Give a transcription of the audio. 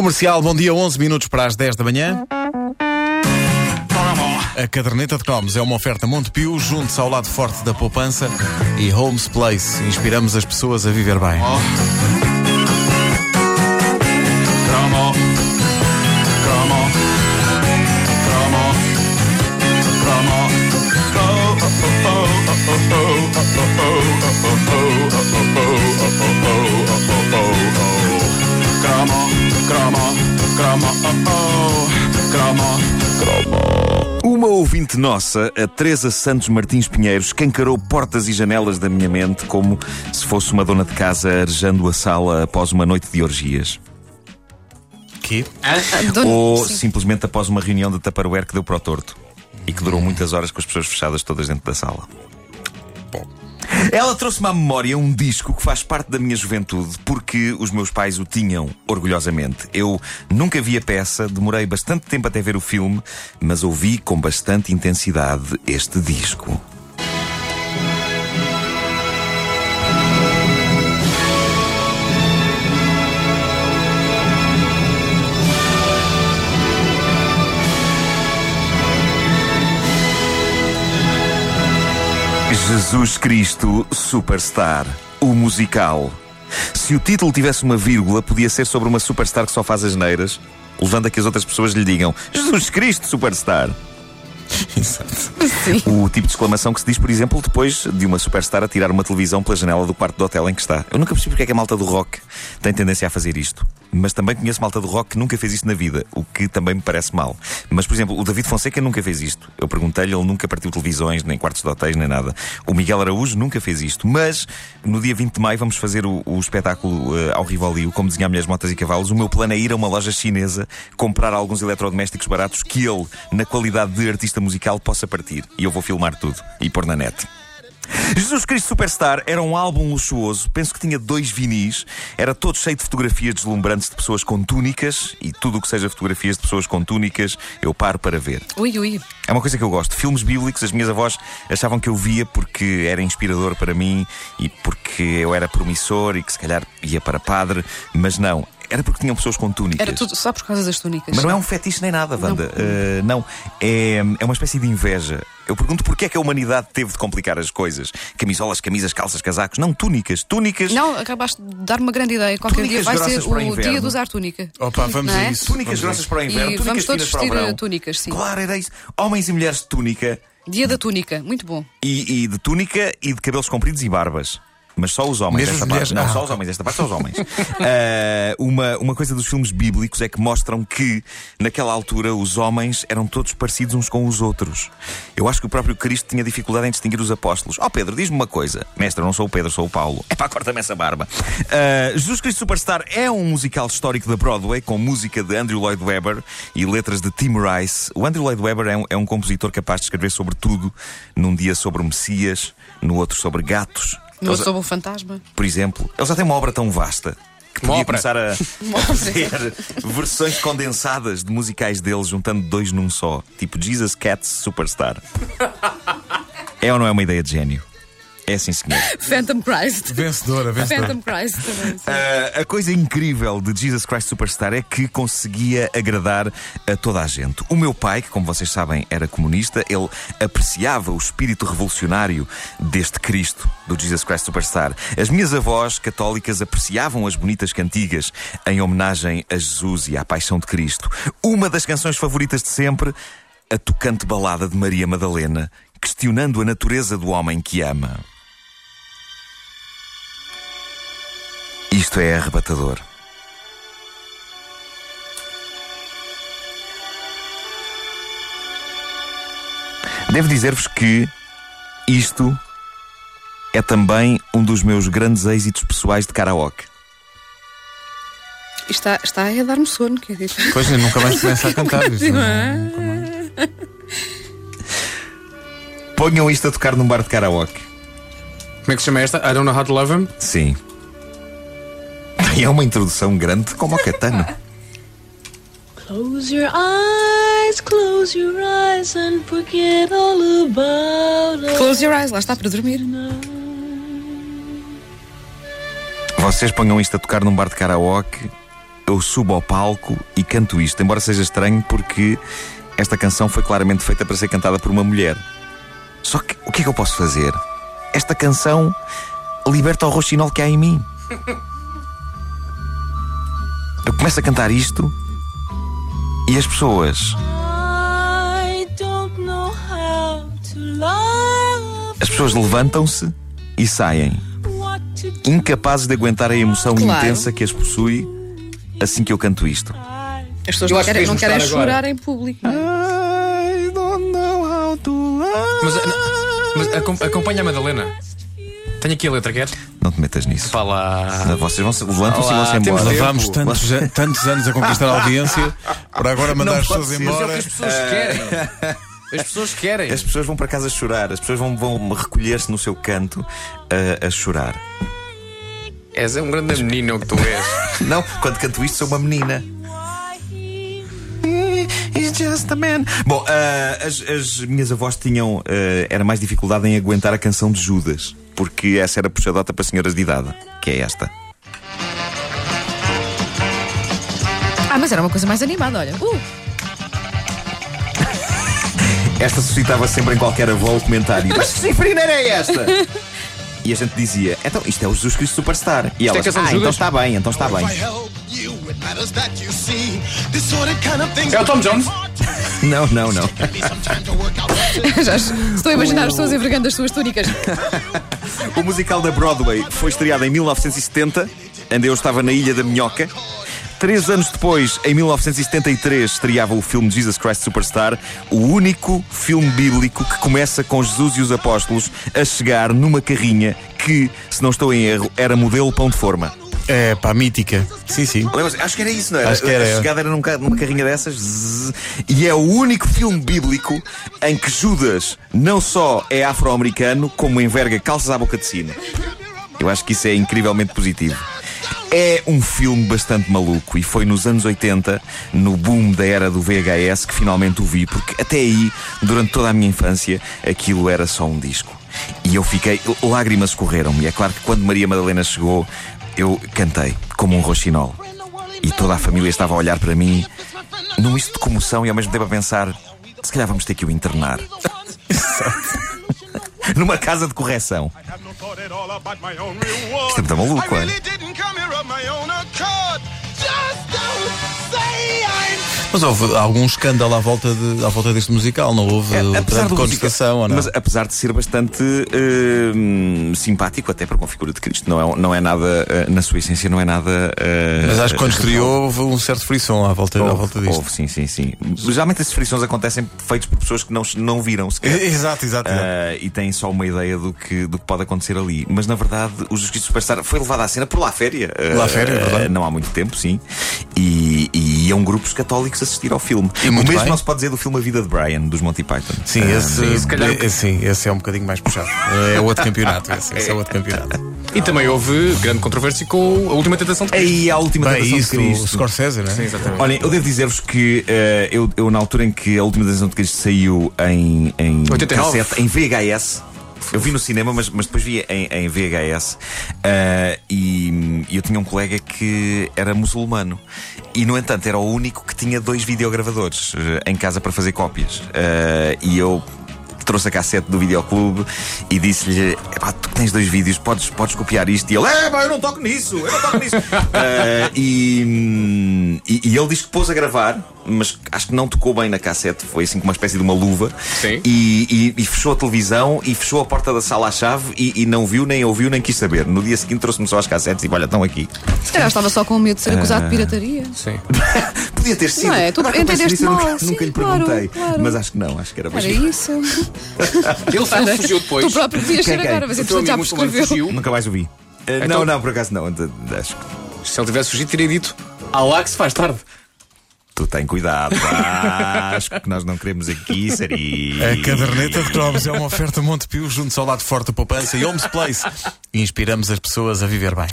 Comercial, bom dia, 11 minutos para as 10 da manhã. A caderneta de cromos é uma oferta Montepio, junto-se ao lado forte da poupança e Homes Place. Inspiramos as pessoas a viver bem. Cromo. Nossa, a Teresa Santos Martins Pinheiro, escancarou portas e janelas da minha mente como se fosse uma dona de casa arejando a sala após uma noite de orgias. Que? Dona- Ou Sim. simplesmente após uma reunião de Tupperware que deu para o torto e que durou muitas horas com as pessoas fechadas todas dentro da sala. Bom. Ela trouxe-me à memória um disco que faz parte da minha juventude porque os meus pais o tinham orgulhosamente. Eu nunca vi a peça, demorei bastante tempo até ver o filme, mas ouvi com bastante intensidade este disco. Jesus Cristo Superstar, o musical. Se o título tivesse uma vírgula, podia ser sobre uma superstar que só faz as neiras, levando a que as outras pessoas lhe digam Jesus Cristo Superstar. Exato. Sim. O tipo de exclamação que se diz, por exemplo, depois de uma superstar a tirar uma televisão pela janela do quarto do hotel em que está. Eu nunca percebi porque é que a malta do rock tem tendência a fazer isto. Mas também conheço malta do rock que nunca fez isto na vida, o que também me parece mal. Mas, por exemplo, o David Fonseca nunca fez isto. Eu perguntei-lhe, ele nunca partiu televisões, nem quartos de hotéis, nem nada. O Miguel Araújo nunca fez isto. Mas, no dia 20 de maio, vamos fazer o, o espetáculo eh, ao Rivalio, como desenhar mulheres, motas e cavalos. O meu plano é ir a uma loja chinesa, comprar alguns eletrodomésticos baratos que ele, na qualidade de artista musical, possa partir. E eu vou filmar tudo e pôr na net. Jesus Cristo Superstar era um álbum luxuoso, penso que tinha dois vinis, era todo cheio de fotografias deslumbrantes de pessoas com túnicas e tudo o que seja fotografias de pessoas com túnicas, eu paro para ver. Ui, ui. É uma coisa que eu gosto. Filmes bíblicos, as minhas avós achavam que eu via porque era inspirador para mim e porque eu era promissor e que se calhar ia para padre, mas não. Era porque tinham pessoas com túnicas. Era tudo só por causa das túnicas. Mas não é um fetiche nem nada, Wanda. Uh, não. É, é uma espécie de inveja. Eu pergunto porquê é que a humanidade teve de complicar as coisas. Camisolas, camisas, calças, casacos. Não, túnicas. Túnicas. Não, acabaste de dar uma grande ideia. Qualquer Túnicas dia vai ser o dia de usar túnica. Opa, vamos Não a é? isso. Túnicas grossas para o inverno, E túnicas vamos todos finas para o vestir, verão. túnicas, sim. Claro, era isso. Homens e mulheres de túnica. Dia da túnica, muito bom. E, e de túnica e de cabelos compridos e barbas. Mas só os homens Mesmo desta as parte. mulheres? Não, Ah, só ok. os homens desta parte, só os homens. Ah, uma, uma coisa dos filmes bíblicos é que mostram que, naquela altura, os homens eram todos parecidos uns com os outros. Eu acho que o próprio Cristo tinha dificuldade em distinguir os apóstolos. Ó Pedro, diz-me uma coisa. Mestre, eu não sou o Pedro, sou o Paulo. É pá, corta-me essa barba. Ah, Jesus Cristo Superstar é um musical histórico da Broadway, com música de Andrew Lloyd Webber e letras de Tim Rice. O Andrew Lloyd Webber é um, é um compositor capaz de escrever sobre tudo. Num dia sobre Messias, no outro sobre gatos. No Ele outro sobre o fantasma. por exemplo, ele já tem uma obra tão vasta que Uma podia ópera. começar a, a fazer versões condensadas de musicais dele, juntando dois num só, tipo Jesus Cats Superstar. É ou não é uma ideia de gênio? É sim, senhor. Phantom Christ. Vencedora, vencedora. Phantom Christ também. Ah, a coisa incrível de Jesus Christ Superstar é que conseguia agradar a toda a gente. O meu pai, que como vocês sabem era comunista, ele apreciava o espírito revolucionário deste Cristo, do Jesus Christ Superstar. As minhas avós católicas apreciavam as bonitas cantigas em homenagem a Jesus e à paixão de Cristo. Uma das canções favoritas de sempre, a tocante balada de Maria Madalena, questionando a natureza do homem que ama. Isto é arrebatador. Devo dizer-vos que isto é também um dos meus grandes êxitos pessoais de karaoke. Está, está a dar-me sono, quer dizer. Pois eu nunca mais começa a cantar não- é? nunca mais. Ponham isto a tocar num bar de karaoke. Como é que se chama esta? I don't know how to love him. Sim. E é uma introdução grande como o Catano. Close your eyes, close your eyes and forget all about us. Close your eyes, lá está para dormir. Vocês ponham isto a tocar num bar de karaoke, eu subo ao palco e canto isto, embora seja estranho porque esta canção foi claramente feita para ser cantada por uma mulher. Só que o que é que eu posso fazer? Esta canção liberta o roxinol que há em mim. Eu começo a cantar isto e as pessoas, I don't know how to love. as pessoas levantam-se e saem, incapazes de aguentar a emoção Claro. intensa que as possui assim que eu canto isto. As pessoas Eu não acho que querem, não querem agora. chorar em público. não? Mas, eh, mas acom- acompanha a Madalena. Tenho aqui a letra, queres? Não te metas nisso. Fala. Vocês vão se levantam-se e vão-se temos embora. tempo. Levamos tantos, an- tantos anos a conquistar a audiência para agora mandar Não as pessoas ser. Mas é o que embora. as pessoas querem. As pessoas querem. As pessoas vão para casa chorar, as pessoas vão, vão recolher-se no seu canto a, a chorar. És um grande menino que tu és. Não, quando canto isto sou uma menina. Just a man. Bom, ah, as, as minhas avós tinham. ah, era mais dificuldade em aguentar a canção de Judas, porque essa era puxadota para senhoras de idade, que é esta. Ah, mas era uma coisa mais animada, olha. Uh, Esta suscitava sempre em qualquer avó o comentário: Mas que cifrina era esta? E a gente dizia: Então, isto é o Jesus Cristo Superstar. E é elas: canção de Ah, então Judas?" está bem, então está bem. É o Tom Jones? Não, não, não. já estou a imaginar as pessoas envergando as suas túnicas. O musical da Broadway foi estreado em 1970, onde eu estava na Ilha da Minhoca. Três anos depois, em 1973, estreava o filme Jesus Christ Superstar, o único filme bíblico que começa com Jesus e os apóstolos a chegar numa carrinha que, se não estou em erro, era modelo pão de forma. É pá, mítica. Sim, sim. Acho que era isso, não era? Acho que era, A chegada era num ca- numa carrinha dessas. zzz, e é o único filme bíblico em que Judas não só é afro-americano, como enverga calças à boca de sino. Eu acho que isso é incrivelmente positivo. É um filme bastante maluco e foi nos anos 80, no boom da era do VHS, que finalmente o vi, porque até aí, durante toda a minha infância, aquilo era só um disco. E eu fiquei, lágrimas escorreram-me. E é claro que quando Maria Madalena chegou, eu cantei como um roxinol. E toda a família estava a olhar para mim, num misto de comoção e ao mesmo tempo a pensar: se calhar vamos ter que o internar. Numa casa de correção. Isto é muito maluco, é? Mas houve algum escândalo à volta, de, à volta deste musical, não houve? É, apesar de contestação não? Mas apesar de ser bastante hum, simpático, até para uma figura de Cristo, não é, não é nada, eh, na sua essência, não é nada. eh, Mas acho que quando eh, estreou houve um certo frisson à volta, à Houve, volta disto. houve, sim, sim, sim. Geralmente esses frições acontecem feitos por pessoas que não, não viram sequer. Exato, exato. exato. E têm só uma ideia do que, do que pode acontecer ali. Mas na verdade, o Jesus Cristo Superstar foi levado à cena por La Féria. La Féria, é verdade. Não há muito tempo, sim. E, e iam grupos católicos assistir ao filme. E o mesmo bem. não se pode dizer do filme A Vida de Brian, dos Monty Python. Sim, Ah, esse, se calhar- é, sim, esse é um bocadinho mais puxado. É outro campeonato. Esse, esse é outro campeonato. E também houve grande controvérsia com a última tentação de Cristo. Aí a última Bem, tentação isso, de o Cristo. Scorsese, não é? Sim, exatamente. Olhem, eu devo dizer-vos que eh, eu, eu, na altura em que a última tentação de Cristo saiu em, em 89. cassete, em VHS. Eu vi no cinema, mas, mas depois vi em, em VHS eh, e, e eu tinha um colega que era muçulmano e, no entanto, era o único que tinha dois videogravadores eh, em casa para fazer cópias. Eh, e eu trouxe a cassete do videoclube e disse-lhe: "Epá, tu tens dois vídeos, podes, podes copiar isto? E ele: É, pá, eu não toco nisso, eu não toco nisso. Ah, e, e, e ele diz que pôs a gravar, mas acho que não tocou bem na cassete, foi assim com uma espécie de uma luva. Sim. E, e- fechou a televisão e fechou a porta da sala à chave e, e não viu, nem ouviu, nem quis saber. No dia seguinte trouxe-me só as cassetes e olha, estão aqui. Se calhar estava só com medo de ser acusado de pirataria. Sim. Podia ter sido. Não é? Tu entendeste nunca, mal. Sim, nunca lhe claro, perguntei. claro. Mas acho que não, acho que era Era isso. Ele fugiu depois. Tu próprio podias ser agora, mas entretanto já prescreveu. fugiu. Nunca mais o vi. Ah, Então- Não, não, por acaso não. Acho que Se ele tivesse fugido, teria dito: Há lá que se faz tarde. Tu tem cuidado, acho que nós não queremos aqui, Sari. A caderneta de cromos é uma oferta Montepio junto ao lado forte da poupança e Homes Place. Inspiramos as pessoas a viver bem.